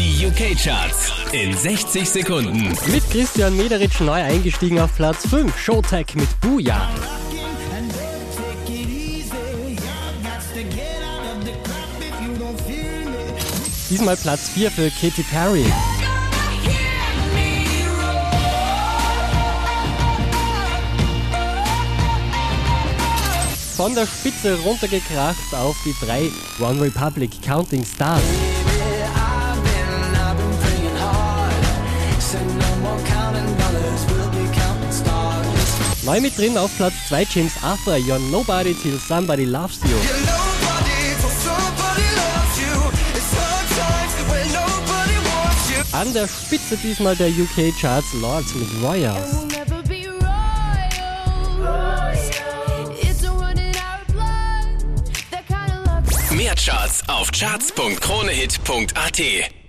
Die UK-Charts in 60 Sekunden. Mit Christian Mederitsch neu eingestiegen auf Platz 5. Showtech mit Booyah. Diesmal Platz 4 für Katy Perry. Von der Spitze runtergekracht auf die 3 One Republic Counting Stars. Neu mit drin auf Platz 2 James Arthur, You're Nobody Till Somebody Loves You. An der Spitze diesmal der UK Charts Lords mit Royals. Mehr Charts auf charts.kronehit.at.